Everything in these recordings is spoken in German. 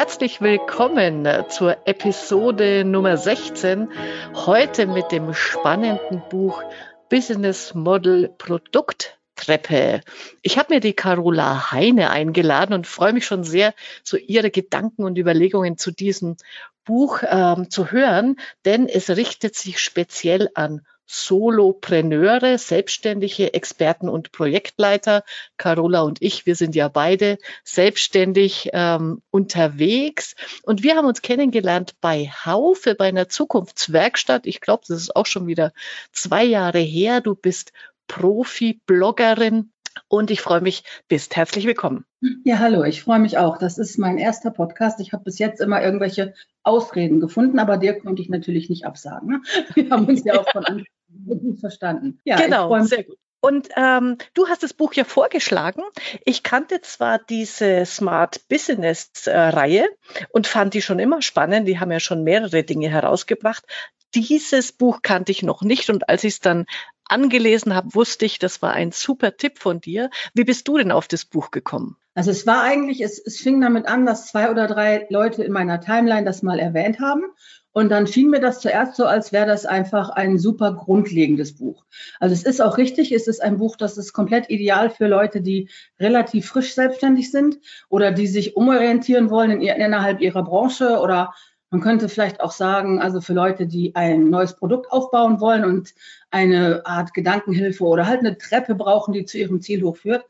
herzlich willkommen zur Episode Nummer 16. Heute mit dem spannenden Buch Business Model Produkt Treppe. Ich habe mir die Carola Heine eingeladen und freue mich schon sehr, so ihre Gedanken und Überlegungen zu diesem Buch ähm, zu hören, denn es richtet sich speziell an Solopreneure, selbstständige Experten und Projektleiter. Carola und ich, wir sind ja beide selbstständig ähm, unterwegs und wir haben uns kennengelernt bei Haufe, bei einer Zukunftswerkstatt. Ich glaube, das ist auch schon wieder zwei Jahre her. Du bist Profi-Bloggerin und ich freue mich, bist herzlich willkommen. Ja, hallo, ich freue mich auch. Das ist mein erster Podcast. Ich habe bis jetzt immer irgendwelche Ausreden gefunden, aber dir konnte ich natürlich nicht absagen. Ne? Wir haben uns ja auch von Anfang gut verstanden. Ja, genau, sehr gut. Und ähm, du hast das Buch ja vorgeschlagen. Ich kannte zwar diese Smart Business äh, Reihe und fand die schon immer spannend. Die haben ja schon mehrere Dinge herausgebracht. Dieses Buch kannte ich noch nicht und als ich es dann angelesen habe, wusste ich, das war ein super Tipp von dir. Wie bist du denn auf das Buch gekommen? Also es war eigentlich, es, es fing damit an, dass zwei oder drei Leute in meiner Timeline das mal erwähnt haben. Und dann schien mir das zuerst so, als wäre das einfach ein super grundlegendes Buch. Also es ist auch richtig, es ist ein Buch, das ist komplett ideal für Leute, die relativ frisch selbstständig sind oder die sich umorientieren wollen in, innerhalb ihrer Branche oder man könnte vielleicht auch sagen, also für Leute, die ein neues Produkt aufbauen wollen und eine Art Gedankenhilfe oder halt eine Treppe brauchen, die zu ihrem Ziel hochführt.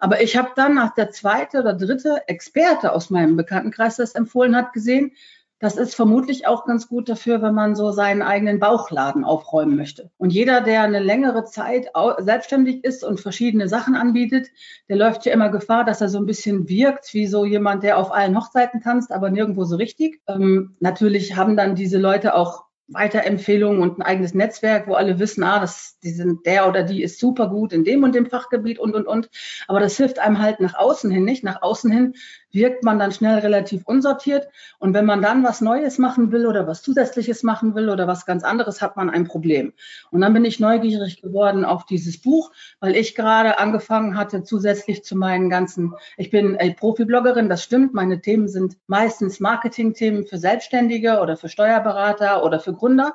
Aber ich habe dann nach der zweite oder dritte Experte aus meinem Bekanntenkreis das empfohlen hat gesehen, das ist vermutlich auch ganz gut dafür, wenn man so seinen eigenen Bauchladen aufräumen möchte. Und jeder, der eine längere Zeit selbstständig ist und verschiedene Sachen anbietet, der läuft ja immer Gefahr, dass er so ein bisschen wirkt wie so jemand, der auf allen Hochzeiten tanzt, aber nirgendwo so richtig. Ähm, natürlich haben dann diese Leute auch Weiterempfehlungen und ein eigenes Netzwerk, wo alle wissen, ah, das, die sind, der oder die ist super gut in dem und dem Fachgebiet und, und, und. Aber das hilft einem halt nach außen hin nicht. Nach außen hin wirkt man dann schnell relativ unsortiert. Und wenn man dann was Neues machen will oder was Zusätzliches machen will oder was ganz anderes, hat man ein Problem. Und dann bin ich neugierig geworden auf dieses Buch, weil ich gerade angefangen hatte, zusätzlich zu meinen ganzen, ich bin äh, Profi-Bloggerin, das stimmt. Meine Themen sind meistens Marketing-Themen für Selbstständige oder für Steuerberater oder für Gründer.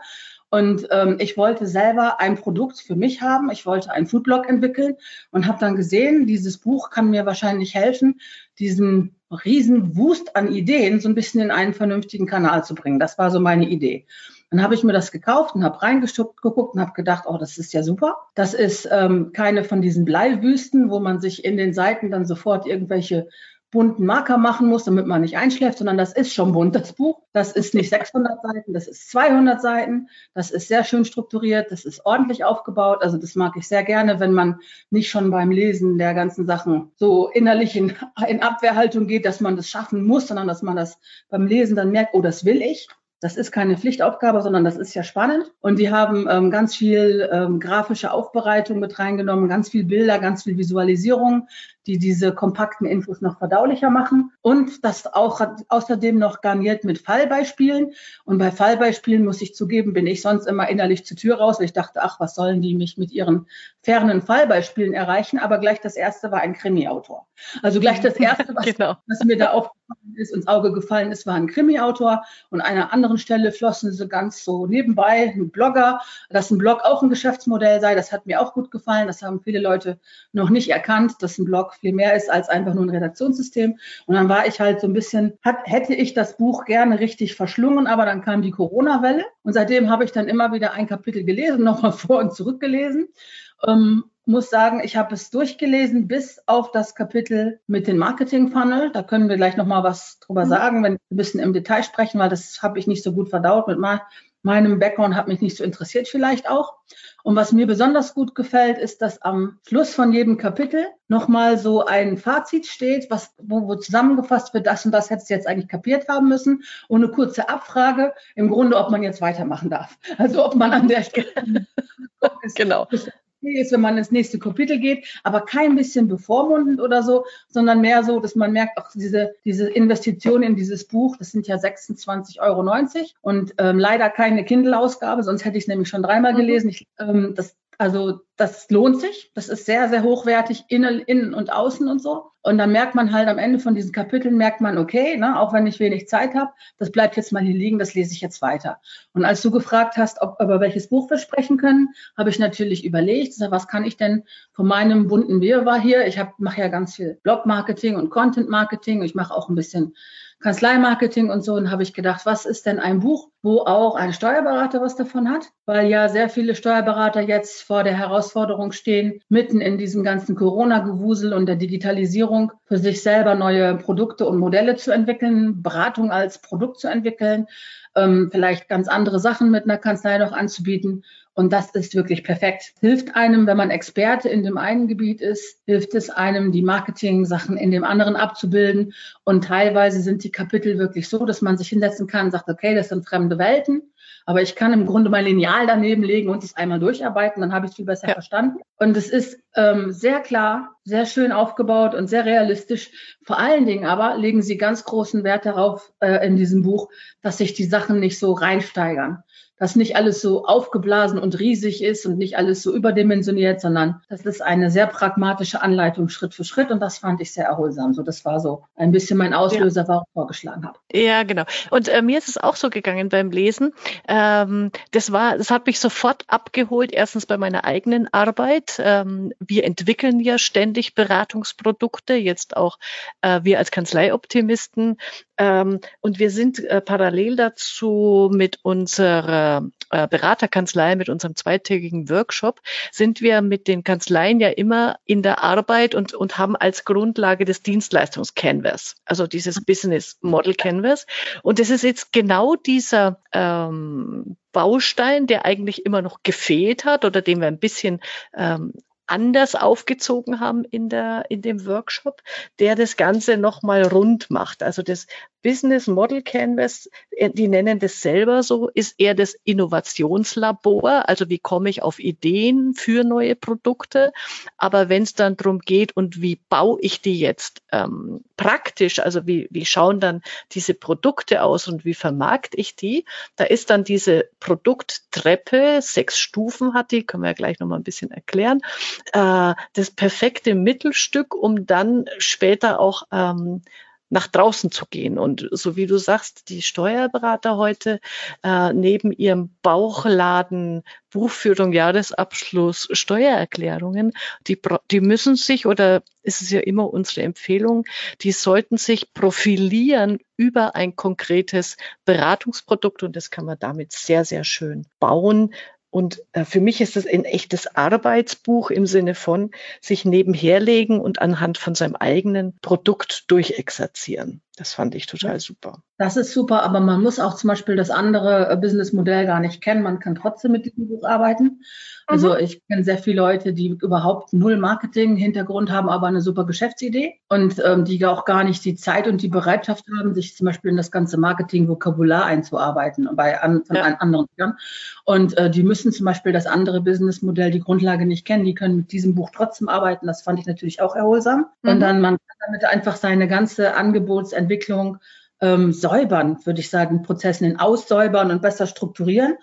Und ähm, ich wollte selber ein Produkt für mich haben. Ich wollte einen Foodblog entwickeln und habe dann gesehen, dieses Buch kann mir wahrscheinlich helfen, diesen riesen Wust an Ideen so ein bisschen in einen vernünftigen Kanal zu bringen. Das war so meine Idee. Dann habe ich mir das gekauft und habe reingeguckt und habe gedacht, oh, das ist ja super. Das ist ähm, keine von diesen Bleiwüsten, wo man sich in den Seiten dann sofort irgendwelche bunten Marker machen muss, damit man nicht einschläft, sondern das ist schon bunt, das Buch. Das ist nicht 600 Seiten, das ist 200 Seiten. Das ist sehr schön strukturiert, das ist ordentlich aufgebaut. Also das mag ich sehr gerne, wenn man nicht schon beim Lesen der ganzen Sachen so innerlich in, in Abwehrhaltung geht, dass man das schaffen muss, sondern dass man das beim Lesen dann merkt, oh, das will ich. Das ist keine Pflichtaufgabe, sondern das ist ja spannend. Und die haben ähm, ganz viel ähm, grafische Aufbereitung mit reingenommen, ganz viel Bilder, ganz viel Visualisierung, die diese kompakten Infos noch verdaulicher machen. Und das auch außerdem noch garniert mit Fallbeispielen. Und bei Fallbeispielen muss ich zugeben, bin ich sonst immer innerlich zur Tür raus. weil Ich dachte, ach, was sollen die mich mit ihren fernen Fallbeispielen erreichen? Aber gleich das erste war ein Krimi-Autor. Also gleich das erste, was, genau. was mir da aufgefallen ist, ins Auge gefallen ist, war ein Krimi-Autor. Und an einer anderen Stelle flossen sie ganz so nebenbei ein Blogger, dass ein Blog auch ein Geschäftsmodell sei. Das hat mir auch gut gefallen. Das haben viele Leute noch nicht erkannt, dass ein Blog viel mehr ist als einfach nur ein Redaktionssystem. Und dann war ich halt so ein bisschen, hat, hätte ich das Buch gerne richtig verschlungen, aber dann kam die Corona-Welle. Und seitdem habe ich dann immer wieder ein Kapitel gelesen, nochmal vor und zurück gelesen. Ähm, muss sagen, ich habe es durchgelesen bis auf das Kapitel mit dem Marketing-Funnel. Da können wir gleich nochmal was drüber mhm. sagen, wenn wir ein bisschen im Detail sprechen, weil das habe ich nicht so gut verdaut mit meinem Background, hat mich nicht so interessiert vielleicht auch. Und was mir besonders gut gefällt, ist, dass am Schluss von jedem Kapitel nochmal so ein Fazit steht, was, wo, wo zusammengefasst wird, das und das hättest du jetzt eigentlich kapiert haben müssen. Und eine kurze Abfrage, im Grunde, ob man jetzt weitermachen darf. Also ob man an der Stelle genau ist, wenn man ins nächste Kapitel geht, aber kein bisschen bevormundend oder so, sondern mehr so, dass man merkt, auch diese, diese Investition in dieses Buch, das sind ja 26,90 Euro und ähm, leider keine Kindle-Ausgabe, sonst hätte ich es nämlich schon dreimal mhm. gelesen. Ich, ähm, das, also das lohnt sich. Das ist sehr, sehr hochwertig, innen, innen und außen und so. Und dann merkt man halt am Ende von diesen Kapiteln, merkt man, okay, ne, auch wenn ich wenig Zeit habe, das bleibt jetzt mal hier liegen, das lese ich jetzt weiter. Und als du gefragt hast, ob, über welches Buch wir sprechen können, habe ich natürlich überlegt, was kann ich denn von meinem bunten Wirrwarr hier, ich mache ja ganz viel Blog-Marketing und Content-Marketing, ich mache auch ein bisschen Kanzleimarketing und so und habe ich gedacht, was ist denn ein Buch, wo auch ein Steuerberater was davon hat? Weil ja sehr viele Steuerberater jetzt vor der Herausforderung stehen, mitten in diesem ganzen Corona-Gewusel und der Digitalisierung für sich selber neue Produkte und Modelle zu entwickeln, Beratung als Produkt zu entwickeln, ähm, vielleicht ganz andere Sachen mit einer Kanzlei noch anzubieten. Und das ist wirklich perfekt. Hilft einem, wenn man Experte in dem einen Gebiet ist, hilft es einem, die Marketing-Sachen in dem anderen abzubilden. Und teilweise sind die Kapitel wirklich so, dass man sich hinsetzen kann und sagt, okay, das sind fremde Welten. Aber ich kann im Grunde mein Lineal daneben legen und es einmal durcharbeiten, dann habe ich es viel besser ja. verstanden. Und es ist ähm, sehr klar, sehr schön aufgebaut und sehr realistisch. Vor allen Dingen aber legen sie ganz großen Wert darauf äh, in diesem Buch, dass sich die Sachen nicht so reinsteigern dass nicht alles so aufgeblasen und riesig ist und nicht alles so überdimensioniert, sondern das ist eine sehr pragmatische Anleitung Schritt für Schritt und das fand ich sehr erholsam. So, das war so ein bisschen mein Auslöser, ja. warum ich vorgeschlagen habe. Ja, genau. Und äh, mir ist es auch so gegangen beim Lesen. Ähm, das war, das hat mich sofort abgeholt. Erstens bei meiner eigenen Arbeit. Ähm, wir entwickeln ja ständig Beratungsprodukte, jetzt auch äh, wir als Kanzleioptimisten. Ähm, und wir sind äh, parallel dazu mit unserer äh, Beraterkanzlei, mit unserem zweitägigen Workshop, sind wir mit den Kanzleien ja immer in der Arbeit und, und haben als Grundlage das Dienstleistungs-Canvas, also dieses Business Model Canvas. Und das ist jetzt genau dieser ähm, Baustein, der eigentlich immer noch gefehlt hat oder den wir ein bisschen ähm, anders aufgezogen haben in der, in dem Workshop, der das Ganze nochmal rund macht. Also das Business Model Canvas, äh, die nennen das selber so, ist eher das Innovationslabor. Also wie komme ich auf Ideen für neue Produkte? Aber wenn es dann darum geht, und wie baue ich die jetzt ähm, praktisch, also wie, wie schauen dann diese Produkte aus und wie vermarkte ich die, da ist dann diese Produkttreppe, sechs Stufen hat die, können wir ja gleich nochmal ein bisschen erklären, äh, das perfekte Mittelstück, um dann später auch ähm, nach draußen zu gehen. Und so wie du sagst, die Steuerberater heute äh, neben ihrem Bauchladen Buchführung, Jahresabschluss, Steuererklärungen, die, die müssen sich, oder ist es ja immer unsere Empfehlung, die sollten sich profilieren über ein konkretes Beratungsprodukt und das kann man damit sehr, sehr schön bauen. Und äh, für mich ist es ein echtes Arbeitsbuch im Sinne von sich nebenherlegen und anhand von seinem eigenen Produkt durchexerzieren. Das fand ich total super. Das ist super, aber man muss auch zum Beispiel das andere äh, Businessmodell gar nicht kennen. Man kann trotzdem mit diesem Buch arbeiten. Also mhm. ich kenne sehr viele Leute, die überhaupt null Marketing-Hintergrund haben, aber eine super Geschäftsidee und ähm, die auch gar nicht die Zeit und die Bereitschaft haben, sich zum Beispiel in das ganze Marketing-Vokabular einzuarbeiten bei an, von ja. anderen Firmen. Und äh, die müssen zum Beispiel das andere Businessmodell, die Grundlage nicht kennen. Die können mit diesem Buch trotzdem arbeiten. Das fand ich natürlich auch erholsam. Mhm. Und dann man kann damit einfach seine ganze Angebotsentwicklung ähm, säubern, würde ich sagen, Prozessen aussäubern und besser strukturieren.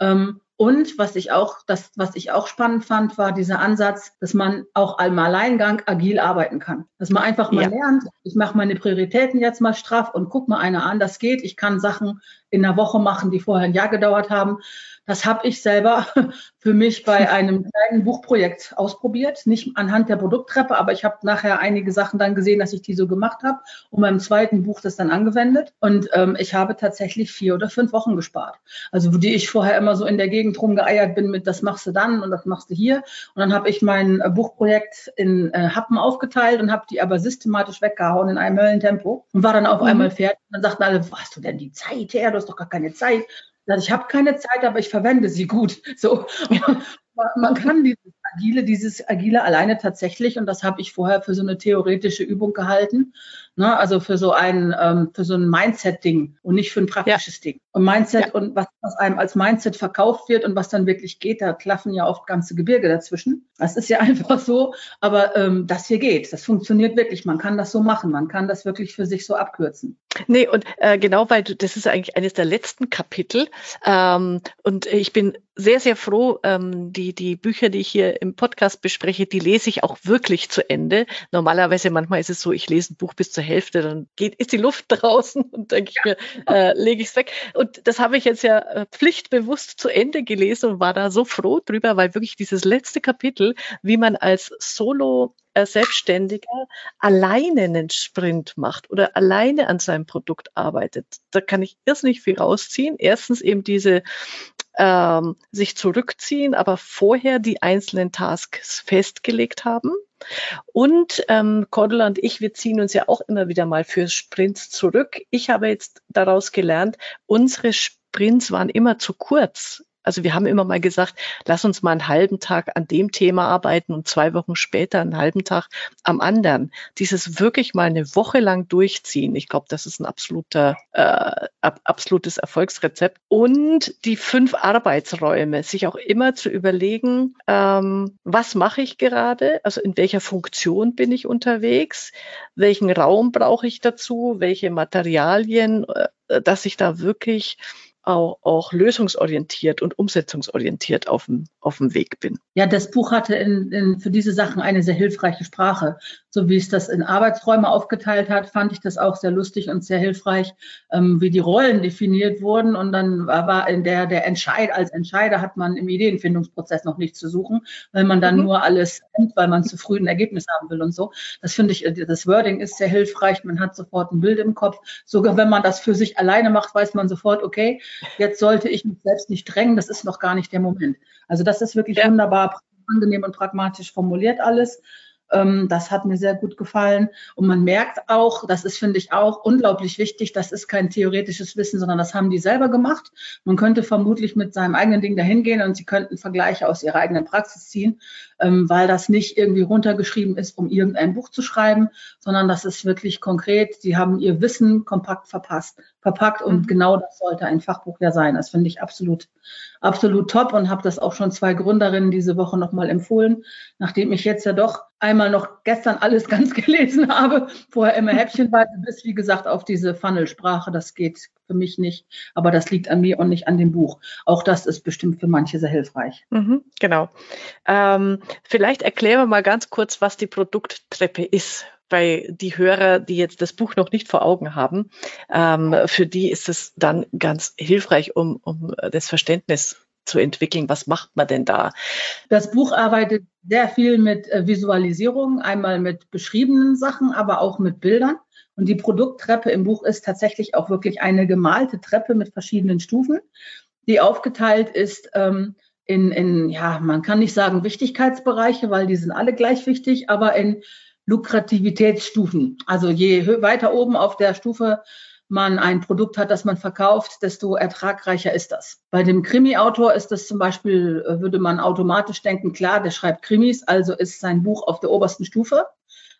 Ähm, und was ich auch, das, was ich auch spannend fand, war dieser Ansatz, dass man auch im Alleingang agil arbeiten kann. Dass man einfach mal ja. lernt, ich mache meine Prioritäten jetzt mal straff und guck mal einer an, das geht. Ich kann Sachen in einer Woche machen, die vorher ein Jahr gedauert haben. Das habe ich selber für mich bei einem kleinen Buchprojekt ausprobiert, nicht anhand der Produkttreppe, aber ich habe nachher einige Sachen dann gesehen, dass ich die so gemacht habe und beim zweiten Buch das dann angewendet und ähm, ich habe tatsächlich vier oder fünf Wochen gespart. Also die ich vorher immer so in der Gegend rumgeeiert bin mit, das machst du dann und das machst du hier und dann habe ich mein äh, Buchprojekt in äh, Happen aufgeteilt und habe die aber systematisch weggehauen in einem Höllentempo und war dann auf mhm. einmal fertig. Und dann sagten alle, wo hast du denn die Zeit her? Du hast doch gar keine Zeit. Ich habe keine Zeit, aber ich verwende sie gut. So, man kann dieses agile, dieses agile alleine tatsächlich, und das habe ich vorher für so eine theoretische Übung gehalten, Ne? Also für so ein, ähm, für so ein Mindset-Ding und nicht für ein praktisches ja. Ding. Und Mindset ja. und was, was einem als Mindset verkauft wird und was dann wirklich geht, da klaffen ja oft ganze Gebirge dazwischen. Das ist ja einfach so. Aber ähm, das hier geht. Das funktioniert wirklich. Man kann das so machen. Man kann das wirklich für sich so abkürzen. Nee, und äh, genau, weil du, das ist eigentlich eines der letzten Kapitel. Ähm, und ich bin sehr, sehr froh, ähm, die, die Bücher, die ich hier im Podcast bespreche, die lese ich auch wirklich zu Ende. Normalerweise, manchmal ist es so, ich lese ein Buch bis zur Hälfte, dann geht, ist die Luft draußen und denke ich mir, äh, lege ich es weg. Und das habe ich jetzt ja äh, pflichtbewusst zu Ende gelesen und war da so froh drüber, weil wirklich dieses letzte Kapitel, wie man als Solo äh, Selbstständiger alleine einen Sprint macht oder alleine an seinem Produkt arbeitet. Da kann ich erst nicht viel rausziehen. Erstens eben diese ähm, sich zurückziehen, aber vorher die einzelnen Tasks festgelegt haben. Und ähm, Cordula und ich, wir ziehen uns ja auch immer wieder mal für Sprints zurück. Ich habe jetzt daraus gelernt, unsere Sprints waren immer zu kurz. Also wir haben immer mal gesagt, lass uns mal einen halben Tag an dem Thema arbeiten und zwei Wochen später einen halben Tag am anderen. Dieses wirklich mal eine Woche lang durchziehen, ich glaube, das ist ein absoluter, äh, absolutes Erfolgsrezept. Und die fünf Arbeitsräume, sich auch immer zu überlegen, ähm, was mache ich gerade, also in welcher Funktion bin ich unterwegs, welchen Raum brauche ich dazu, welche Materialien, äh, dass ich da wirklich auch, auch lösungsorientiert und umsetzungsorientiert auf dem, auf dem Weg bin. Ja, das Buch hatte in, in, für diese Sachen eine sehr hilfreiche Sprache. So wie es das in Arbeitsräume aufgeteilt hat, fand ich das auch sehr lustig und sehr hilfreich, ähm, wie die Rollen definiert wurden. Und dann war in der, der Entscheid, als Entscheider hat man im Ideenfindungsprozess noch nichts zu suchen, weil man dann mhm. nur alles nimmt, weil man zu früh ein Ergebnis haben will und so. Das finde ich, das Wording ist sehr hilfreich. Man hat sofort ein Bild im Kopf. Sogar wenn man das für sich alleine macht, weiß man sofort, okay, jetzt sollte ich mich selbst nicht drängen, das ist noch gar nicht der Moment. Also das ist wirklich ja. wunderbar angenehm und pragmatisch formuliert alles. Ähm, das hat mir sehr gut gefallen. Und man merkt auch, das ist, finde ich, auch unglaublich wichtig, das ist kein theoretisches Wissen, sondern das haben die selber gemacht. Man könnte vermutlich mit seinem eigenen Ding dahin gehen und sie könnten Vergleiche aus ihrer eigenen Praxis ziehen, ähm, weil das nicht irgendwie runtergeschrieben ist, um irgendein Buch zu schreiben, sondern das ist wirklich konkret. Sie haben ihr Wissen kompakt verpasst, verpackt und mhm. genau das sollte ein Fachbuch ja sein. Das finde ich absolut, absolut top und habe das auch schon zwei Gründerinnen diese Woche nochmal empfohlen, nachdem ich jetzt ja doch einmal noch gestern alles ganz gelesen habe, vorher immer häppchenweise bis, wie gesagt, auf diese Funnelsprache. Das geht für mich nicht, aber das liegt an mir und nicht an dem Buch. Auch das ist bestimmt für manche sehr hilfreich. Mhm, genau. Ähm, vielleicht erklären wir mal ganz kurz, was die Produkttreppe ist. Bei die Hörer, die jetzt das Buch noch nicht vor Augen haben, ähm, für die ist es dann ganz hilfreich, um, um das Verständnis zu entwickeln. Was macht man denn da? Das Buch arbeitet sehr viel mit äh, Visualisierung, einmal mit beschriebenen Sachen, aber auch mit Bildern. Und die Produkttreppe im Buch ist tatsächlich auch wirklich eine gemalte Treppe mit verschiedenen Stufen, die aufgeteilt ist ähm, in, in, ja, man kann nicht sagen Wichtigkeitsbereiche, weil die sind alle gleich wichtig, aber in Lukrativitätsstufen. Also je weiter oben auf der Stufe man ein Produkt hat, das man verkauft, desto ertragreicher ist das. Bei dem Krimi-Autor ist das zum Beispiel, äh, würde man automatisch denken, klar, der schreibt Krimis, also ist sein Buch auf der obersten Stufe.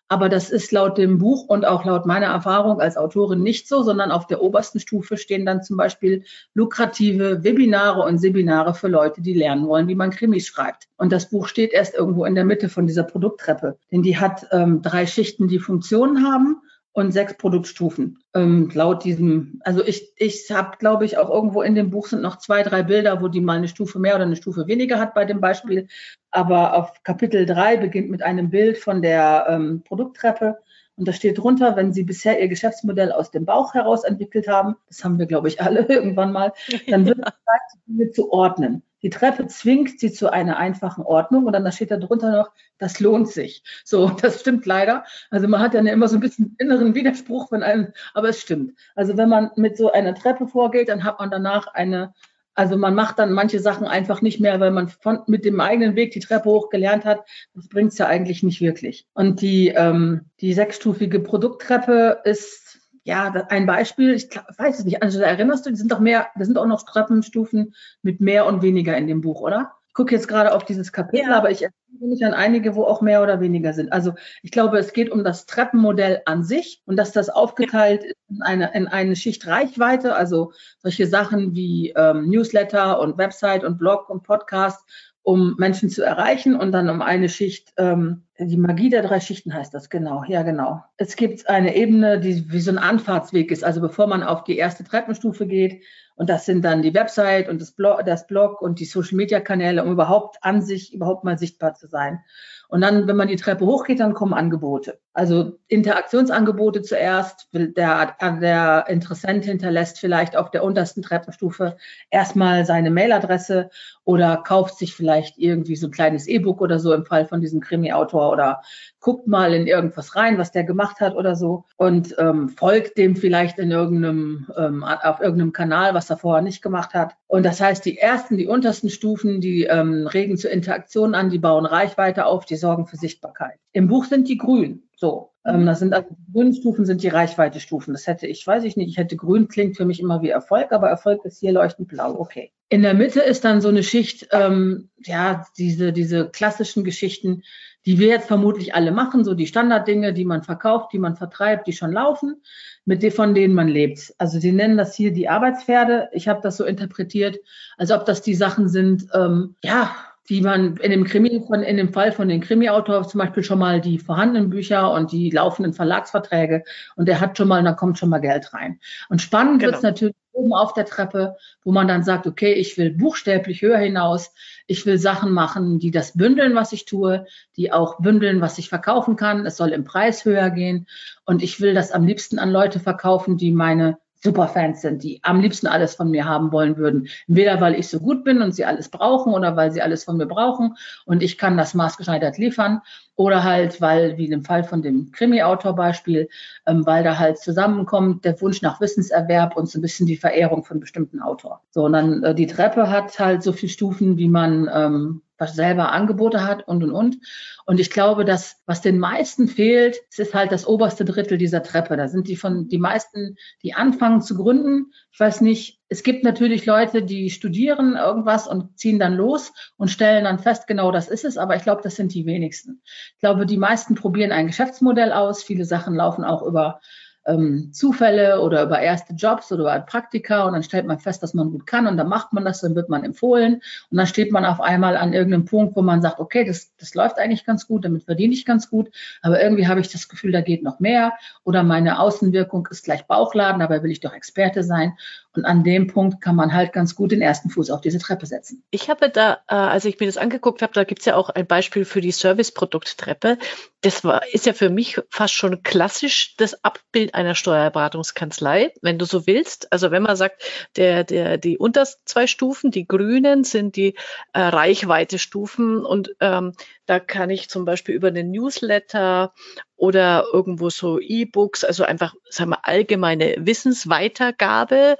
Aber das ist laut dem Buch und auch laut meiner Erfahrung als Autorin nicht so, sondern auf der obersten Stufe stehen dann zum Beispiel lukrative Webinare und Seminare für Leute, die lernen wollen, wie man Krimis schreibt. Und das Buch steht erst irgendwo in der Mitte von dieser Produkttreppe. Denn die hat ähm, drei Schichten, die Funktionen haben und sechs Produktstufen. Ähm, laut diesem, also ich, ich habe, glaube ich, auch irgendwo in dem Buch sind noch zwei, drei Bilder, wo die mal eine Stufe mehr oder eine Stufe weniger hat bei dem Beispiel. Aber auf Kapitel drei beginnt mit einem Bild von der ähm, Produkttreppe. Und da steht drunter, wenn Sie bisher Ihr Geschäftsmodell aus dem Bauch heraus entwickelt haben, das haben wir, glaube ich, alle irgendwann mal, dann wird es Zeit, Dinge zu ordnen. Die Treppe zwingt sie zu einer einfachen Ordnung und dann steht da drunter noch, das lohnt sich. So, das stimmt leider. Also man hat ja immer so ein bisschen inneren Widerspruch von einem, aber es stimmt. Also wenn man mit so einer Treppe vorgeht, dann hat man danach eine, also man macht dann manche Sachen einfach nicht mehr, weil man von, mit dem eigenen Weg die Treppe hoch gelernt hat. Das bringt es ja eigentlich nicht wirklich. Und die, ähm, die sechsstufige Produkttreppe ist ja, ein Beispiel, ich weiß es nicht, also erinnerst du, die sind doch mehr, da sind auch noch Treppenstufen mit mehr und weniger in dem Buch, oder? Gucke jetzt gerade auf dieses Kapitel, ja. aber ich erinnere mich an einige, wo auch mehr oder weniger sind. Also ich glaube, es geht um das Treppenmodell an sich und dass das aufgeteilt ist in eine, in eine Schicht Reichweite, also solche Sachen wie ähm, Newsletter und Website und Blog und Podcast um Menschen zu erreichen und dann um eine Schicht, ähm, die Magie der drei Schichten heißt das, genau, ja genau. Es gibt eine Ebene, die wie so ein Anfahrtsweg ist, also bevor man auf die erste Treppenstufe geht und das sind dann die Website und das Blog, das Blog und die Social-Media-Kanäle, um überhaupt an sich, überhaupt mal sichtbar zu sein. Und dann, wenn man die Treppe hochgeht, dann kommen Angebote. Also Interaktionsangebote zuerst. Der, der Interessent hinterlässt vielleicht auf der untersten Treppenstufe erstmal seine Mailadresse oder kauft sich vielleicht irgendwie so ein kleines E-Book oder so im Fall von diesem Krimi-Autor oder guckt mal in irgendwas rein, was der gemacht hat oder so und ähm, folgt dem vielleicht in irgendeinem, ähm, auf irgendeinem Kanal, was er vorher nicht gemacht hat. Und das heißt, die ersten, die untersten Stufen, die ähm, regen zur Interaktion an, die bauen Reichweite auf, die sorgen für Sichtbarkeit. Im Buch sind die grün. So, ähm, das sind also die grünen Stufen sind die Reichweite-Stufen. Das hätte ich, weiß ich nicht, ich hätte grün klingt für mich immer wie Erfolg, aber Erfolg ist hier leuchtend blau. Okay. In der Mitte ist dann so eine Schicht, ähm, ja, diese, diese klassischen Geschichten, die wir jetzt vermutlich alle machen, so die Standarddinge, die man verkauft, die man vertreibt, die schon laufen, mit denen, von denen man lebt. Also sie nennen das hier die Arbeitspferde. Ich habe das so interpretiert, als ob das die Sachen sind, ähm, ja, die man in dem Krimi, von, in dem Fall von den Krimi-Autor zum Beispiel schon mal die vorhandenen Bücher und die laufenden Verlagsverträge und der hat schon mal, da kommt schon mal Geld rein. Und spannend genau. wird es natürlich oben auf der Treppe, wo man dann sagt, okay, ich will buchstäblich höher hinaus, ich will Sachen machen, die das bündeln, was ich tue, die auch bündeln, was ich verkaufen kann. Es soll im Preis höher gehen und ich will das am liebsten an Leute verkaufen, die meine Superfans sind, die am liebsten alles von mir haben wollen würden. Entweder weil ich so gut bin und sie alles brauchen oder weil sie alles von mir brauchen und ich kann das maßgeschneidert liefern oder halt, weil, wie im Fall von dem Krimi-Autor-Beispiel, ähm, weil da halt zusammenkommt der Wunsch nach Wissenserwerb und so ein bisschen die Verehrung von bestimmten Autor. So, und dann äh, die Treppe hat halt so viele Stufen, wie man ähm, was selber Angebote hat und und und. Und ich glaube, dass was den meisten fehlt, es ist halt das oberste Drittel dieser Treppe. Da sind die von die meisten, die anfangen zu gründen. Ich weiß nicht, es gibt natürlich Leute, die studieren irgendwas und ziehen dann los und stellen dann fest, genau das ist es, aber ich glaube, das sind die wenigsten. Ich glaube, die meisten probieren ein Geschäftsmodell aus. Viele Sachen laufen auch über ähm, Zufälle oder über erste Jobs oder über Praktika und dann stellt man fest, dass man gut kann und dann macht man das, dann wird man empfohlen und dann steht man auf einmal an irgendeinem Punkt, wo man sagt, okay, das, das läuft eigentlich ganz gut, damit verdiene ich ganz gut, aber irgendwie habe ich das Gefühl, da geht noch mehr oder meine Außenwirkung ist gleich Bauchladen, dabei will ich doch Experte sein und an dem Punkt kann man halt ganz gut den ersten Fuß auf diese Treppe setzen. Ich habe da, äh, als ich mir das angeguckt habe, da gibt es ja auch ein Beispiel für die Serviceprodukt-Treppe. Das war, ist ja für mich fast schon klassisch das Abbild einer Steuerberatungskanzlei, wenn du so willst. Also wenn man sagt, der, der, die untersten zwei Stufen, die grünen, sind die äh, Reichweite-Stufen und ähm, da kann ich zum Beispiel über einen Newsletter oder irgendwo so E-Books, also einfach, sagen wir, allgemeine Wissensweitergabe,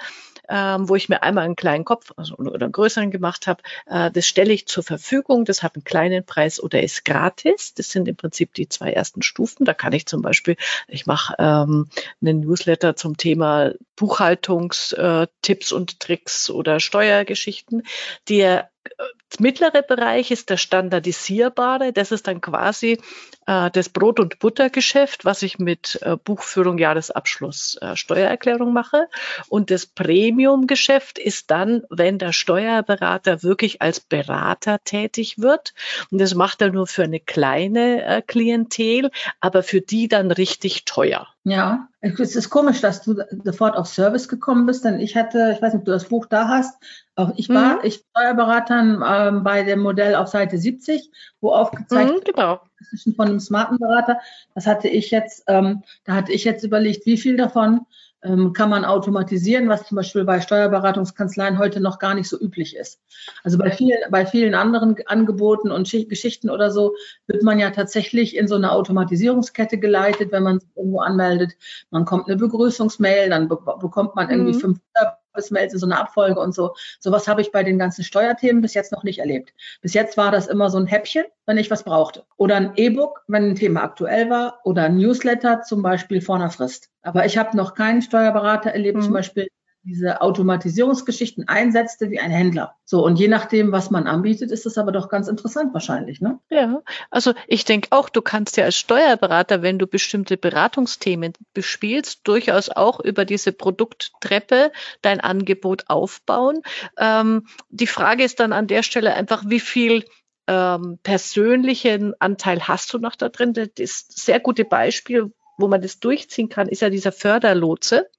ähm, wo ich mir einmal einen kleinen Kopf also, oder einen größeren gemacht habe, äh, das stelle ich zur Verfügung. Das hat einen kleinen Preis oder ist gratis. Das sind im Prinzip die zwei ersten Stufen. Da kann ich zum Beispiel, ich mache ähm, einen Newsletter zum Thema Buchhaltungstipps äh, und Tricks oder Steuergeschichten. Der mittlere Bereich ist der standardisierbare. Das ist dann quasi äh, das Brot- und Buttergeschäft, was ich mit äh, Buchführung, Jahresabschluss, äh, Steuererklärung mache. Und das Premium-Geschäft ist dann, wenn der Steuerberater wirklich als Berater tätig wird. Und das macht er nur für eine kleine äh, Klientel, aber für die dann richtig teuer. Ja, es ist komisch, dass du sofort auf Service gekommen bist, denn ich hatte, ich weiß nicht, ob du das Buch da hast, auch ich war, mhm. ich Steuerberater ähm, bei dem Modell auf Seite 70, wo aufgezeigt mhm, genau. von einem smarten Berater. Das hatte ich jetzt, ähm, da hatte ich jetzt überlegt, wie viel davon kann man automatisieren, was zum Beispiel bei Steuerberatungskanzleien heute noch gar nicht so üblich ist. Also bei vielen, bei vielen anderen Angeboten und Geschichten oder so wird man ja tatsächlich in so eine Automatisierungskette geleitet, wenn man sich irgendwo anmeldet. Man kommt eine Begrüßungsmail, dann be bekommt man irgendwie mhm. fünf Service-Mails in so einer Abfolge und so. Sowas habe ich bei den ganzen Steuerthemen bis jetzt noch nicht erlebt. Bis jetzt war das immer so ein Häppchen, wenn ich was brauchte. Oder ein E-Book, wenn ein Thema aktuell war. Oder ein Newsletter, zum Beispiel vor einer Frist. Aber ich habe noch keinen Steuerberater erlebt, mhm. zum Beispiel diese Automatisierungsgeschichten einsetzte wie ein Händler. So, und je nachdem, was man anbietet, ist es aber doch ganz interessant wahrscheinlich, ne? Ja, also ich denke auch, du kannst ja als Steuerberater, wenn du bestimmte Beratungsthemen bespielst, durchaus auch über diese Produkttreppe dein Angebot aufbauen. Ähm, die Frage ist dann an der Stelle einfach, wie viel ähm, persönlichen Anteil hast du noch da drin? Das ist ein sehr gute Beispiel, wo man das durchziehen kann, ist ja dieser Förderlotse.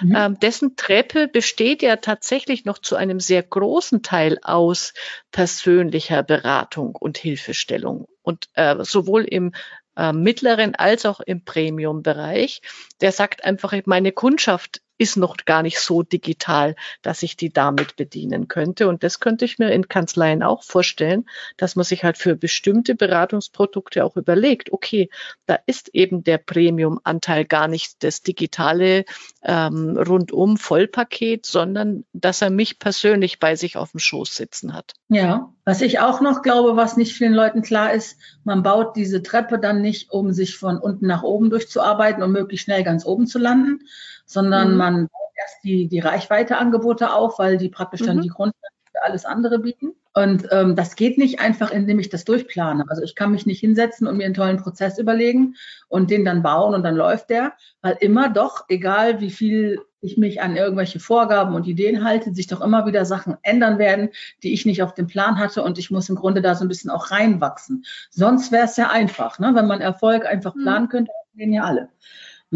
Mhm. Ähm, dessen Treppe besteht ja tatsächlich noch zu einem sehr großen Teil aus persönlicher Beratung und Hilfestellung. Und äh, sowohl im äh, mittleren als auch im Premium-Bereich. Der sagt einfach, meine Kundschaft ist noch gar nicht so digital, dass ich die damit bedienen könnte. Und das könnte ich mir in Kanzleien auch vorstellen, dass man sich halt für bestimmte Beratungsprodukte auch überlegt, okay, da ist eben der Premium-Anteil gar nicht das digitale ähm, rundum Vollpaket, sondern dass er mich persönlich bei sich auf dem Schoß sitzen hat. Ja, was ich auch noch glaube, was nicht vielen Leuten klar ist, man baut diese Treppe dann nicht, um sich von unten nach oben durchzuarbeiten und möglichst schnell ganz oben zu landen, sondern mhm. man baut erst die, die Reichweiteangebote auf, weil die praktisch dann mhm. die Grundlage für alles andere bieten. Und ähm, das geht nicht einfach, indem ich das durchplane. Also ich kann mich nicht hinsetzen und mir einen tollen Prozess überlegen und den dann bauen und dann läuft der, weil immer doch, egal wie viel ich mich an irgendwelche Vorgaben und Ideen halte, sich doch immer wieder Sachen ändern werden, die ich nicht auf dem Plan hatte und ich muss im Grunde da so ein bisschen auch reinwachsen. Sonst wäre es ja einfach, ne? wenn man Erfolg einfach mhm. planen könnte, gehen ja alle.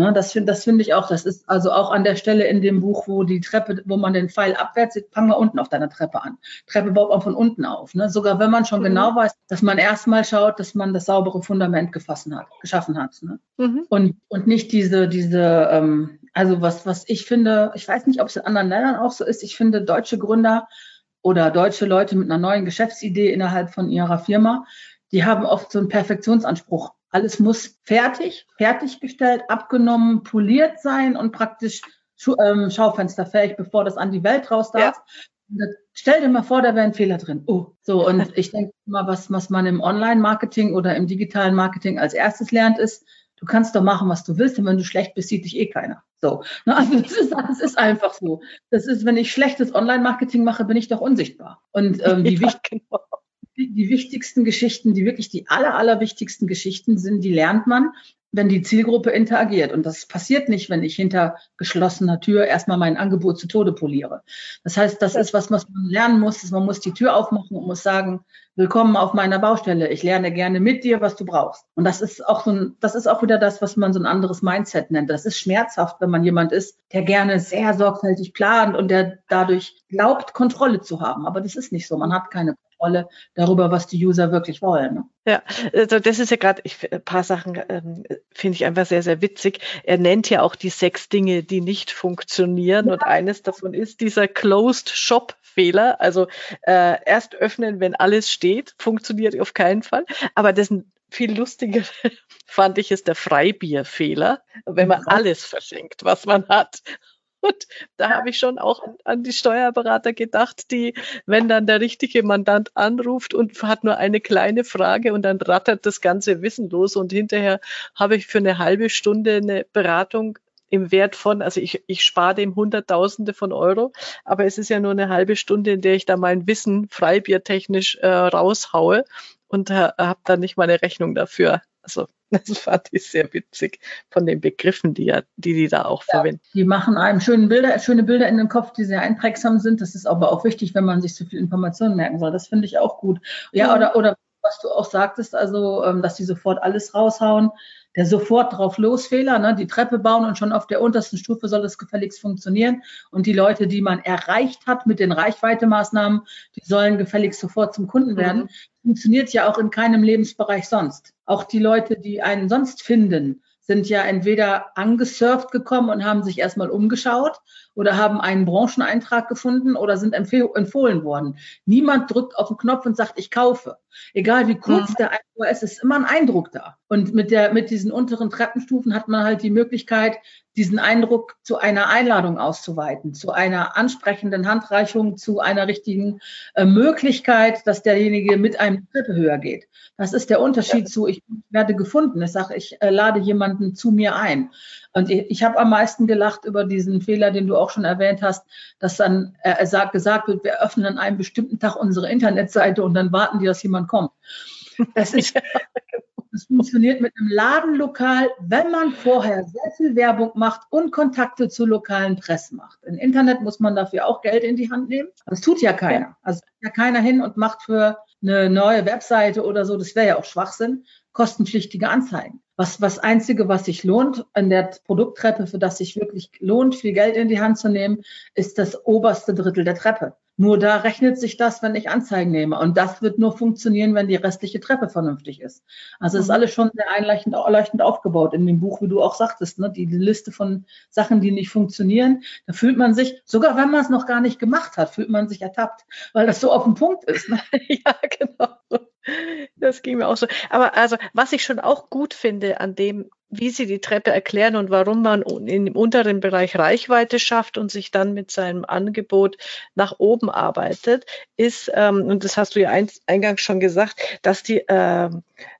Ne, das finde das finde ich auch. Das ist also auch an der Stelle in dem Buch, wo die Treppe, wo man den Pfeil abwärts sieht, fangen wir unten auf deiner Treppe an. Treppe baut man von unten auf. Ne? Sogar wenn man schon mhm. genau weiß, dass man erstmal schaut, dass man das saubere Fundament gefassen hat, geschaffen hat. Ne? Mhm. Und, und nicht diese, diese, ähm, also was, was ich finde, ich weiß nicht, ob es in anderen Ländern auch so ist, ich finde deutsche Gründer oder deutsche Leute mit einer neuen Geschäftsidee innerhalb von ihrer Firma, die haben oft so einen Perfektionsanspruch alles muss fertig, fertiggestellt, abgenommen, poliert sein und praktisch ähm, schaufensterfähig, bevor das an die Welt raus darf. Ja. Stell dir mal vor, da wäre ein Fehler drin. Oh, so. Und ich denke mal, was, was man im Online-Marketing oder im digitalen Marketing als erstes lernt, ist, du kannst doch machen, was du willst, und wenn du schlecht bist, sieht dich eh keiner. So. Also das ist, das ist einfach so. Das ist, wenn ich schlechtes Online-Marketing mache, bin ich doch unsichtbar. Und ähm, die ja, wichtig, genau die wichtigsten Geschichten, die wirklich die aller, allerwichtigsten Geschichten sind, die lernt man, wenn die Zielgruppe interagiert. Und das passiert nicht, wenn ich hinter geschlossener Tür erstmal mein Angebot zu Tode poliere. Das heißt, das ist was, was man lernen muss. Man muss die Tür aufmachen und muss sagen, willkommen auf meiner Baustelle. Ich lerne gerne mit dir, was du brauchst. Und das ist auch so ein, das ist auch wieder das, was man so ein anderes Mindset nennt. Das ist schmerzhaft, wenn man jemand ist, der gerne sehr sorgfältig plant und der dadurch glaubt, Kontrolle zu haben. Aber das ist nicht so. Man hat keine Kontrolle darüber, was die User wirklich wollen. Ja, also das ist ja gerade, ein paar Sachen ähm, finde ich einfach sehr, sehr witzig. Er nennt ja auch die sechs Dinge, die nicht funktionieren. Ja. Und eines davon ist dieser Closed Shop Fehler. Also äh, erst öffnen, wenn alles steht, funktioniert auf keinen Fall. Aber das viel lustiger fand ich ist der Freibierfehler, wenn man alles verschenkt, was man hat. Und da habe ich schon auch an die Steuerberater gedacht, die, wenn dann der richtige Mandant anruft und hat nur eine kleine Frage und dann rattert das ganze Wissen los und hinterher habe ich für eine halbe Stunde eine Beratung im Wert von, also ich, ich spare dem Hunderttausende von Euro, aber es ist ja nur eine halbe Stunde, in der ich da mein Wissen freibiertechnisch äh, raushaue und äh, habe dann nicht mal eine Rechnung dafür. Also das fand ich sehr witzig von den Begriffen, die ja, die, die da auch ja, verwenden. Die machen einem schöne Bilder, schöne Bilder in den Kopf, die sehr einprägsam sind. Das ist aber auch wichtig, wenn man sich so viel Informationen merken soll. Das finde ich auch gut. Ja, ja, oder, oder was du auch sagtest, also, ähm, dass die sofort alles raushauen der sofort drauf losfehler, ne, die Treppe bauen und schon auf der untersten Stufe soll es gefälligst funktionieren. Und die Leute, die man erreicht hat mit den Reichweitemaßnahmen, die sollen gefälligst sofort zum Kunden werden. Mhm. Funktioniert ja auch in keinem Lebensbereich sonst. Auch die Leute, die einen sonst finden, sind ja entweder angesurft gekommen und haben sich erstmal umgeschaut oder haben einen Brancheneintrag gefunden oder sind empfohlen worden. Niemand drückt auf den Knopf und sagt, ich kaufe. Egal wie kurz mhm. der Eindruck ist, ist immer ein Eindruck da. Und mit der, mit diesen unteren Treppenstufen hat man halt die Möglichkeit, diesen Eindruck zu einer Einladung auszuweiten, zu einer ansprechenden Handreichung, zu einer richtigen äh, Möglichkeit, dass derjenige mit einem Treppe höher geht. Das ist der Unterschied ja. zu, ich werde gefunden. Ich sage, ich äh, lade jemanden zu mir ein. Und ich, ich habe am meisten gelacht über diesen Fehler, den du auch schon erwähnt hast, dass dann äh, sagt, gesagt wird, wir öffnen an einem bestimmten Tag unsere Internetseite und dann warten die, dass jemand kommt. Das ist, das funktioniert mit einem Ladenlokal, wenn man vorher sehr viel Werbung macht und Kontakte zu lokalen Presse macht. Im Internet muss man dafür auch Geld in die Hand nehmen. Das tut ja keiner. Also ja keiner hin und macht für eine neue Webseite oder so, das wäre ja auch Schwachsinn, kostenpflichtige Anzeigen. Was, was einzige, was sich lohnt an der Produkttreppe, für das sich wirklich lohnt, viel Geld in die Hand zu nehmen, ist das oberste Drittel der Treppe. Nur da rechnet sich das, wenn ich Anzeigen nehme. Und das wird nur funktionieren, wenn die restliche Treppe vernünftig ist. Also es ist mhm. alles schon sehr einleuchtend, einleuchtend aufgebaut in dem Buch, wie du auch sagtest, ne? die Liste von Sachen, die nicht funktionieren. Da fühlt man sich, sogar wenn man es noch gar nicht gemacht hat, fühlt man sich ertappt, weil das so auf dem Punkt ist. Ne? ja, genau. Das ging mir auch so. Aber also, was ich schon auch gut finde an dem wie Sie die Treppe erklären und warum man im unteren Bereich Reichweite schafft und sich dann mit seinem Angebot nach oben arbeitet, ist, ähm, und das hast du ja eingangs schon gesagt, dass die äh,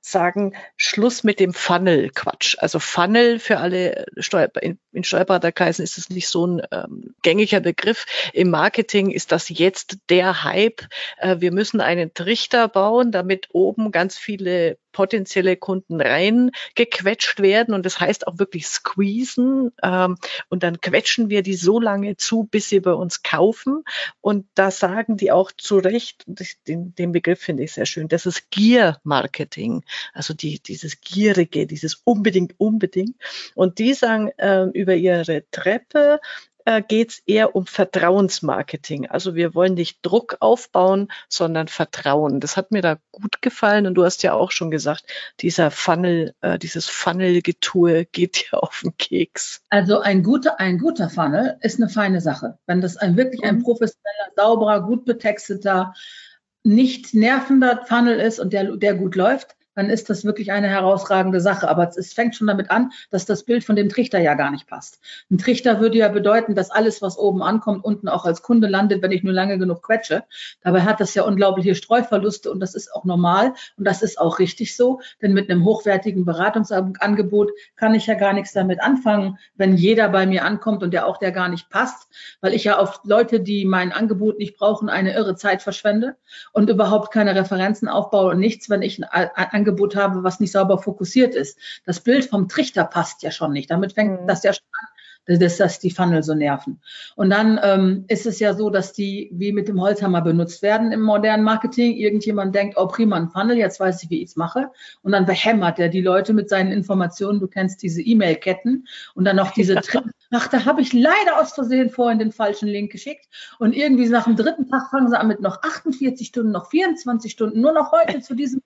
sagen, Schluss mit dem Funnel-Quatsch. Also Funnel für alle Steuer, in, in Steuerberaterkreisen ist es nicht so ein ähm, gängiger Begriff. Im Marketing ist das jetzt der Hype. Äh, wir müssen einen Trichter bauen, damit oben ganz viele potenzielle Kunden reingequetscht werden und das heißt auch wirklich squeezen ähm, und dann quetschen wir die so lange zu, bis sie bei uns kaufen und da sagen die auch zu Recht, den, den Begriff finde ich sehr schön, das ist Gear-Marketing, also die, dieses Gierige, dieses unbedingt, unbedingt und die sagen äh, über ihre Treppe, äh, geht es eher um Vertrauensmarketing. Also wir wollen nicht Druck aufbauen, sondern Vertrauen. Das hat mir da gut gefallen und du hast ja auch schon gesagt, dieser Funnel, äh, dieses Funnel-Getue geht ja auf den Keks. Also ein guter, ein guter Funnel ist eine feine Sache. Wenn das ein wirklich ein mhm. professioneller, sauberer, gut betexteter, nicht nervender Funnel ist und der, der gut läuft, dann ist das wirklich eine herausragende Sache. Aber es fängt schon damit an, dass das Bild von dem Trichter ja gar nicht passt. Ein Trichter würde ja bedeuten, dass alles, was oben ankommt, unten auch als Kunde landet, wenn ich nur lange genug quetsche. Dabei hat das ja unglaubliche Streuverluste und das ist auch normal und das ist auch richtig so. Denn mit einem hochwertigen Beratungsangebot kann ich ja gar nichts damit anfangen, wenn jeder bei mir ankommt und der auch der gar nicht passt, weil ich ja auf Leute, die mein Angebot nicht brauchen, eine irre Zeit verschwende und überhaupt keine Referenzen aufbaue und nichts, wenn ich ein Angebot habe, was nicht sauber fokussiert ist. Das Bild vom Trichter passt ja schon nicht. Damit fängt mhm. das ja schon an dass, dass die Funnel so nerven. Und dann ähm, ist es ja so, dass die wie mit dem Holzhammer benutzt werden im modernen Marketing. Irgendjemand denkt, oh prima, ein Funnel, jetzt weiß ich, wie ich es mache. Und dann behämmert er die Leute mit seinen Informationen. Du kennst diese E-Mail-Ketten und dann noch diese ja. Ach, da habe ich leider aus Versehen vorhin den falschen Link geschickt. Und irgendwie nach dem dritten Tag fangen sie an mit noch 48 Stunden, noch 24 Stunden, nur noch heute zu diesem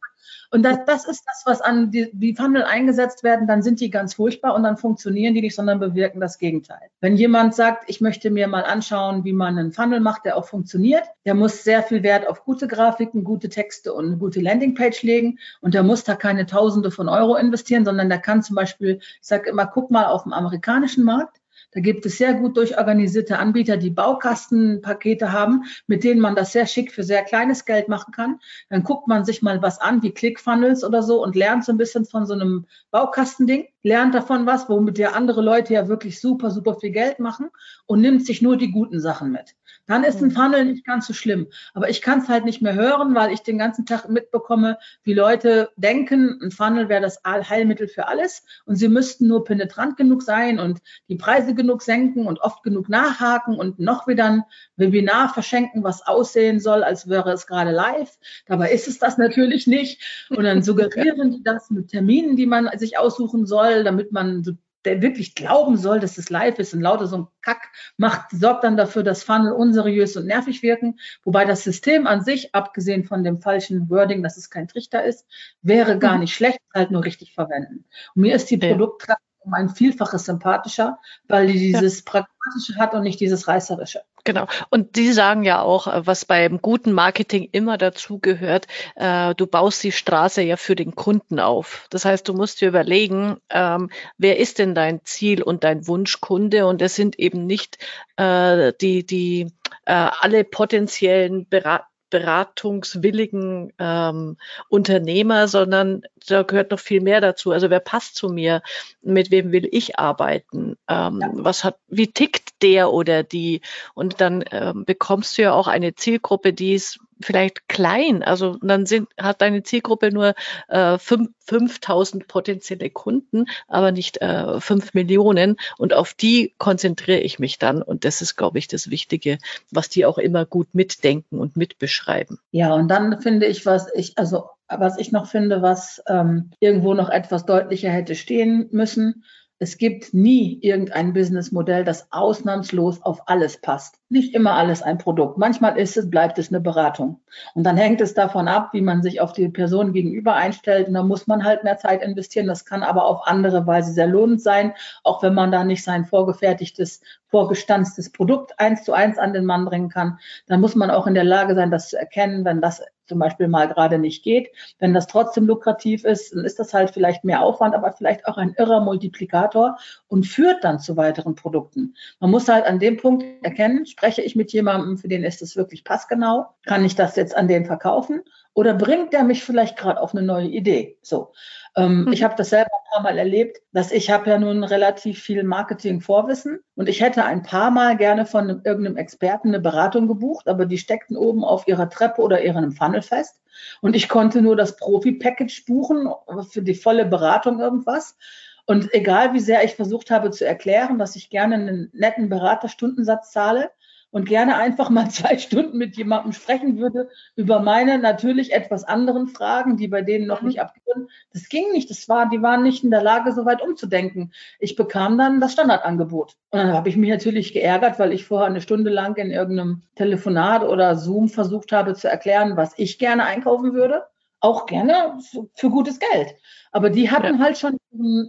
und das, das ist das, was an die, die Funnel eingesetzt werden, dann sind die ganz furchtbar und dann funktionieren die nicht, sondern bewirken das Gegenteil. Wenn jemand sagt, ich möchte mir mal anschauen, wie man einen Funnel macht, der auch funktioniert, der muss sehr viel Wert auf gute Grafiken, gute Texte und eine gute Landingpage legen und der muss da keine Tausende von Euro investieren, sondern der kann zum Beispiel, ich sage immer, guck mal auf dem amerikanischen Markt, da gibt es sehr gut durchorganisierte Anbieter, die Baukastenpakete haben, mit denen man das sehr schick für sehr kleines Geld machen kann. Dann guckt man sich mal was an, wie ClickFunnels oder so und lernt so ein bisschen von so einem Baukastending, lernt davon was, womit ja andere Leute ja wirklich super, super viel Geld machen und nimmt sich nur die guten Sachen mit dann ist ein mhm. Funnel nicht ganz so schlimm. Aber ich kann es halt nicht mehr hören, weil ich den ganzen Tag mitbekomme, wie Leute denken, ein Funnel wäre das Heilmittel für alles und sie müssten nur penetrant genug sein und die Preise genug senken und oft genug nachhaken und noch wieder ein Webinar verschenken, was aussehen soll, als wäre es gerade live. Dabei ist es das natürlich nicht. Und dann suggerieren die das mit Terminen, die man sich aussuchen soll, damit man so der wirklich glauben soll, dass es live ist und lauter so ein Kack macht, sorgt dann dafür, dass Funnel unseriös und nervig wirken. Wobei das System an sich, abgesehen von dem falschen Wording, dass es kein Trichter ist, wäre gar mhm. nicht schlecht, halt nur richtig verwenden. Und mir ist die ja. Produkttrennung um ein Vielfaches sympathischer, weil die dieses ja. Pragmatische hat und nicht dieses Reißerische. Genau. Und die sagen ja auch, äh, was beim guten Marketing immer dazu gehört, äh, du baust die Straße ja für den Kunden auf. Das heißt, du musst dir überlegen, ähm, wer ist denn dein Ziel und dein Wunschkunde? Und es sind eben nicht äh, die, die äh, alle potenziellen Berater beratungswilligen ähm, Unternehmer, sondern da gehört noch viel mehr dazu. Also wer passt zu mir? Mit wem will ich arbeiten? Ähm, ja. Was hat, wie tickt der oder die? Und dann ähm, bekommst du ja auch eine Zielgruppe, die ist vielleicht klein. Also dann sind, hat deine Zielgruppe nur äh, 5000 potenzielle Kunden, aber nicht äh, 5 Millionen. Und auf die konzentriere ich mich dann. Und das ist, glaube ich, das Wichtige, was die auch immer gut mitdenken und mitbeschreiben. Ja, und dann finde ich, was ich, also was ich noch finde, was ähm, irgendwo noch etwas deutlicher hätte stehen müssen, es gibt nie irgendein Businessmodell, das ausnahmslos auf alles passt. Nicht immer alles ein Produkt. Manchmal ist es, bleibt es eine Beratung. Und dann hängt es davon ab, wie man sich auf die Person gegenüber einstellt. Und da muss man halt mehr Zeit investieren. Das kann aber auf andere Weise sehr lohnend sein, auch wenn man da nicht sein vorgefertigtes, vorgestanztes Produkt eins zu eins an den Mann bringen kann. Dann muss man auch in der Lage sein, das zu erkennen, wenn das zum Beispiel mal gerade nicht geht. Wenn das trotzdem lukrativ ist, dann ist das halt vielleicht mehr Aufwand, aber vielleicht auch ein irrer Multiplikator und führt dann zu weiteren Produkten. Man muss halt an dem Punkt erkennen, spreche ich mit jemandem, für den ist es wirklich passgenau? Kann ich das jetzt an den verkaufen? Oder bringt der mich vielleicht gerade auf eine neue Idee? So. Ähm, mhm. Ich habe das selber ein paar Mal erlebt, dass ich habe ja nun relativ viel Marketing-Vorwissen und ich hätte ein paar Mal gerne von einem, irgendeinem Experten eine Beratung gebucht, aber die steckten oben auf ihrer Treppe oder ihrem Funnel fest und ich konnte nur das Profi-Package buchen für die volle Beratung irgendwas. Und egal wie sehr ich versucht habe zu erklären, dass ich gerne einen netten Beraterstundensatz zahle, und gerne einfach mal zwei Stunden mit jemandem sprechen würde über meine natürlich etwas anderen Fragen, die bei denen noch mhm. nicht abgewürden. Das ging nicht. Das war, die waren nicht in der Lage, so weit umzudenken. Ich bekam dann das Standardangebot. Und dann habe ich mich natürlich geärgert, weil ich vorher eine Stunde lang in irgendeinem Telefonat oder Zoom versucht habe zu erklären, was ich gerne einkaufen würde. Auch gerne für gutes Geld. Aber die hatten ja. halt schon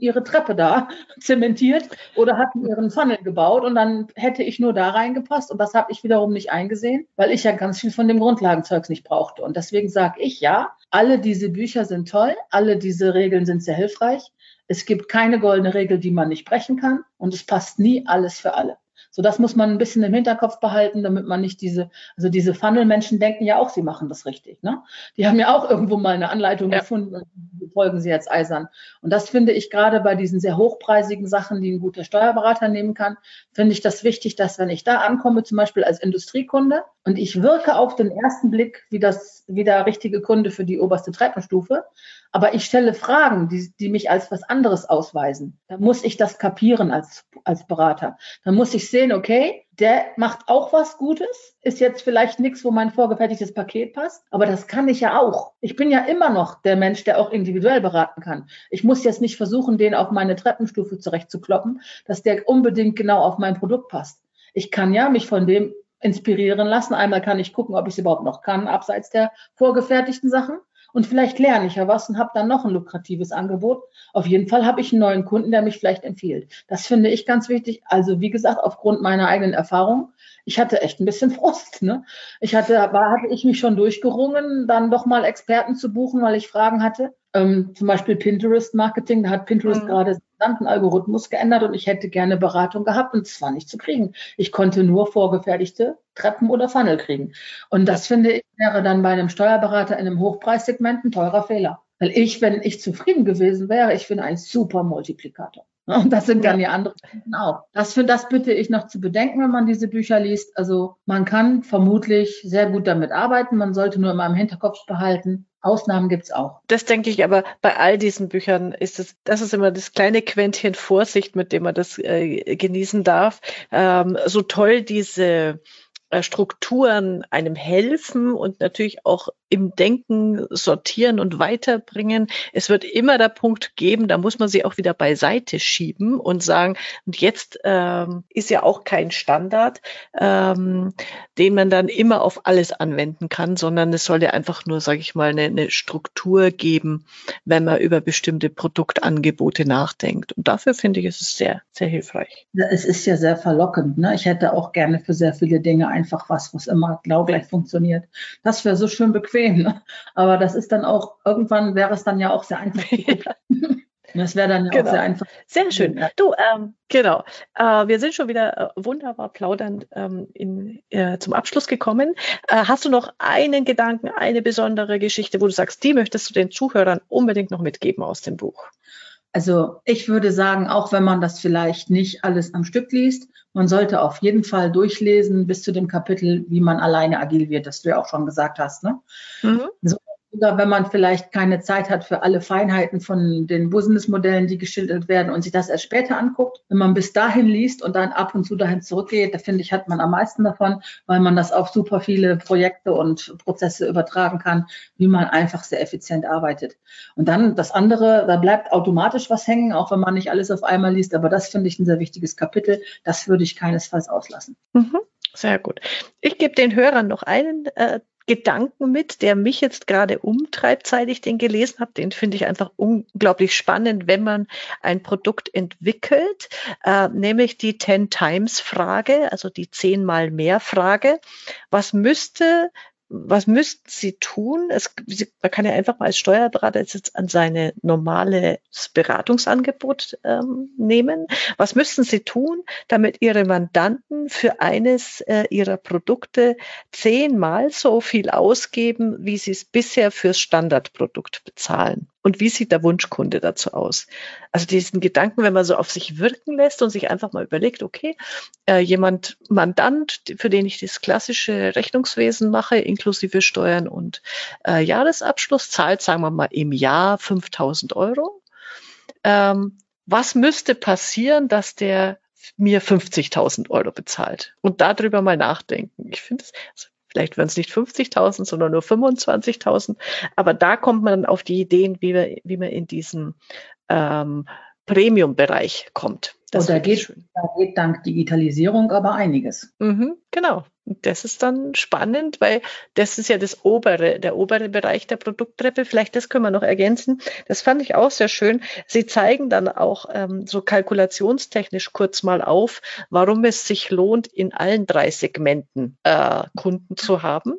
ihre Treppe da zementiert oder hatten ihren Funnel gebaut und dann hätte ich nur da reingepasst und das habe ich wiederum nicht eingesehen, weil ich ja ganz viel von dem Grundlagenzeugs nicht brauchte. Und deswegen sage ich ja, alle diese Bücher sind toll, alle diese Regeln sind sehr hilfreich. Es gibt keine goldene Regel, die man nicht brechen kann und es passt nie alles für alle. So, das muss man ein bisschen im Hinterkopf behalten, damit man nicht diese, also diese Funnel-Menschen denken ja auch, sie machen das richtig. Ne? Die haben ja auch irgendwo mal eine Anleitung ja. gefunden und folgen sie jetzt eisern. Und das finde ich gerade bei diesen sehr hochpreisigen Sachen, die ein guter Steuerberater nehmen kann, finde ich das wichtig, dass wenn ich da ankomme, zum Beispiel als Industriekunde, und ich wirke auf den ersten Blick wie das, wie der richtige Kunde für die oberste Treppenstufe, aber ich stelle Fragen, die, die mich als was anderes ausweisen. Dann muss ich das kapieren als, als Berater. Dann muss ich sehen, okay, der macht auch was Gutes, ist jetzt vielleicht nichts, wo mein vorgefertigtes Paket passt, aber das kann ich ja auch. Ich bin ja immer noch der Mensch, der auch individuell beraten kann. Ich muss jetzt nicht versuchen, den auf meine Treppenstufe zurechtzukloppen, dass der unbedingt genau auf mein Produkt passt. Ich kann ja mich von dem inspirieren lassen. Einmal kann ich gucken, ob ich es überhaupt noch kann, abseits der vorgefertigten Sachen und vielleicht lerne ich ja was und habe dann noch ein lukratives Angebot. Auf jeden Fall habe ich einen neuen Kunden, der mich vielleicht empfiehlt. Das finde ich ganz wichtig. Also wie gesagt, aufgrund meiner eigenen Erfahrung, ich hatte echt ein bisschen Frust. Ne? Ich hatte, war, hatte ich mich schon durchgerungen, dann doch mal Experten zu buchen, weil ich Fragen hatte. Ähm, zum Beispiel Pinterest Marketing, da hat Pinterest mhm. gerade gesamten Algorithmus geändert und ich hätte gerne Beratung gehabt und es war nicht zu kriegen. Ich konnte nur vorgefertigte Treppen oder Funnel kriegen. Und das finde ich wäre dann bei einem Steuerberater in einem Hochpreissegment ein teurer Fehler. Weil ich, wenn ich zufrieden gewesen wäre, ich bin ein super Multiplikator. Und das sind dann ja andere Kunden auch. Das, für, das bitte ich noch zu bedenken, wenn man diese Bücher liest. Also man kann vermutlich sehr gut damit arbeiten. Man sollte nur immer im Hinterkopf behalten, Ausnahmen gibt's auch. Das denke ich aber bei all diesen Büchern ist es, das ist immer das kleine Quäntchen Vorsicht, mit dem man das äh, genießen darf. Ähm, so toll diese äh, Strukturen einem helfen und natürlich auch im Denken sortieren und weiterbringen. Es wird immer der Punkt geben, da muss man sie auch wieder beiseite schieben und sagen, und jetzt ähm, ist ja auch kein Standard, ähm, den man dann immer auf alles anwenden kann, sondern es soll ja einfach nur, sage ich mal, eine, eine Struktur geben, wenn man über bestimmte Produktangebote nachdenkt. Und dafür finde ich, es ist sehr, sehr hilfreich. Es ist ja sehr verlockend. Ne? Ich hätte auch gerne für sehr viele Dinge einfach was, was immer genau gleich funktioniert. Das wäre so schön bequem. Ne? Aber das ist dann auch, irgendwann wäre es dann ja auch sehr einfach. Das wäre dann ja genau. auch sehr einfach. Sehr schön. Du, ähm, genau. Äh, wir sind schon wieder äh, wunderbar plaudernd ähm, in, äh, zum Abschluss gekommen. Äh, hast du noch einen Gedanken, eine besondere Geschichte, wo du sagst, die möchtest du den Zuhörern unbedingt noch mitgeben aus dem Buch? Also ich würde sagen, auch wenn man das vielleicht nicht alles am Stück liest, man sollte auf jeden Fall durchlesen bis zu dem Kapitel, wie man alleine agil wird, das du ja auch schon gesagt hast. Ne? Mhm. So oder wenn man vielleicht keine Zeit hat für alle Feinheiten von den Businessmodellen, die geschildert werden und sich das erst später anguckt. Wenn man bis dahin liest und dann ab und zu dahin zurückgeht, da finde ich, hat man am meisten davon, weil man das auf super viele Projekte und Prozesse übertragen kann, wie man einfach sehr effizient arbeitet. Und dann das andere, da bleibt automatisch was hängen, auch wenn man nicht alles auf einmal liest. Aber das finde ich ein sehr wichtiges Kapitel. Das würde ich keinesfalls auslassen. Mhm. Sehr gut. Ich gebe den Hörern noch einen äh, Gedanken mit, der mich jetzt gerade umtreibt, seit ich den gelesen habe. Den finde ich einfach unglaublich spannend, wenn man ein Produkt entwickelt, äh, nämlich die Ten Times Frage, also die zehnmal mehr Frage. Was müsste was müssten Sie tun? Es, man kann ja einfach mal als Steuerberater jetzt an seine normale Beratungsangebot ähm, nehmen. Was müssten Sie tun, damit Ihre Mandanten für eines äh, Ihrer Produkte zehnmal so viel ausgeben, wie Sie es bisher fürs Standardprodukt bezahlen? Und wie sieht der Wunschkunde dazu aus? Also diesen Gedanken, wenn man so auf sich wirken lässt und sich einfach mal überlegt, okay, äh, jemand Mandant, für den ich das klassische Rechnungswesen mache, inklusive Steuern und äh, Jahresabschluss, zahlt, sagen wir mal, im Jahr 5000 Euro. Ähm, was müsste passieren, dass der mir 50.000 Euro bezahlt und darüber mal nachdenken. Ich finde es, also Vielleicht werden es nicht 50.000, sondern nur 25.000. Aber da kommt man dann auf die Ideen, wie, wir, wie man in diesen ähm, Premium-Bereich kommt. Das oh, da, geht, da geht dank Digitalisierung aber einiges. Mhm, genau. Das ist dann spannend, weil das ist ja das obere, der obere Bereich der Produkttreppe. Vielleicht das können wir noch ergänzen. Das fand ich auch sehr schön. Sie zeigen dann auch ähm, so kalkulationstechnisch kurz mal auf, warum es sich lohnt, in allen drei Segmenten äh, Kunden zu haben.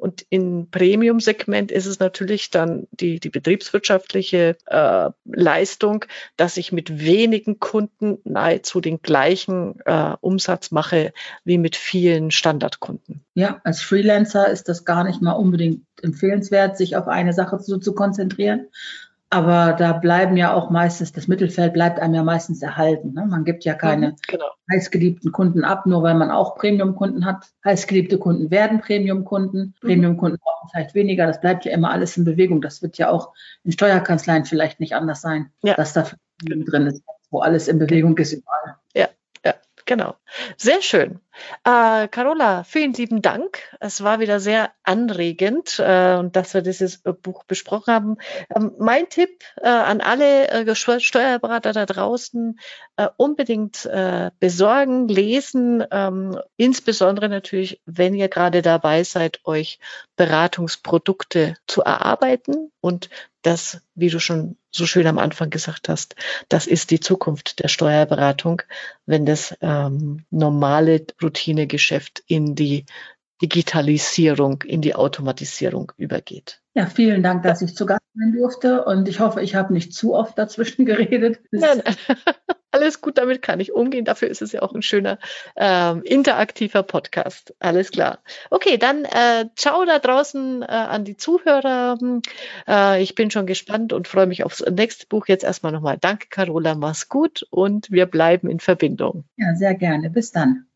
Und im Premium-Segment ist es natürlich dann die, die betriebswirtschaftliche äh, Leistung, dass ich mit wenigen Kunden nahezu den gleichen äh, Umsatz mache wie mit vielen Standardkunden. Ja, als Freelancer ist das gar nicht mal unbedingt empfehlenswert, sich auf eine Sache zu, zu konzentrieren. Aber da bleiben ja auch meistens, das Mittelfeld bleibt einem ja meistens erhalten. Ne? Man gibt ja keine mhm, genau. heißgeliebten Kunden ab, nur weil man auch Premium-Kunden hat. Heißgeliebte Kunden werden Premium-Kunden. Mhm. Premium-Kunden brauchen vielleicht weniger. Das bleibt ja immer alles in Bewegung. Das wird ja auch in Steuerkanzleien vielleicht nicht anders sein, ja. dass da drin ist wo alles in Bewegung ist überall. Ja, ja, genau. Sehr schön. Äh, Carola, vielen lieben Dank. Es war wieder sehr anregend, äh, dass wir dieses äh, Buch besprochen haben. Ähm, mein Tipp äh, an alle äh, Steuerberater da draußen, äh, unbedingt besorgen, lesen, ähm, insbesondere natürlich, wenn ihr gerade dabei seid, euch Beratungsprodukte zu erarbeiten und das, wie du schon so schön am Anfang gesagt hast, das ist die Zukunft der Steuerberatung, wenn das ähm, normale Routinegeschäft in die Digitalisierung, in die Automatisierung übergeht. Ja, vielen Dank, dass ich zu Gast sein durfte und ich hoffe, ich habe nicht zu oft dazwischen geredet. Nein, nein. Alles gut, damit kann ich umgehen. Dafür ist es ja auch ein schöner ähm, interaktiver Podcast. Alles klar. Okay, dann äh, ciao da draußen äh, an die Zuhörer. Äh, ich bin schon gespannt und freue mich aufs nächste Buch. Jetzt erstmal nochmal Danke, Carola. Mach's gut und wir bleiben in Verbindung. Ja, sehr gerne. Bis dann.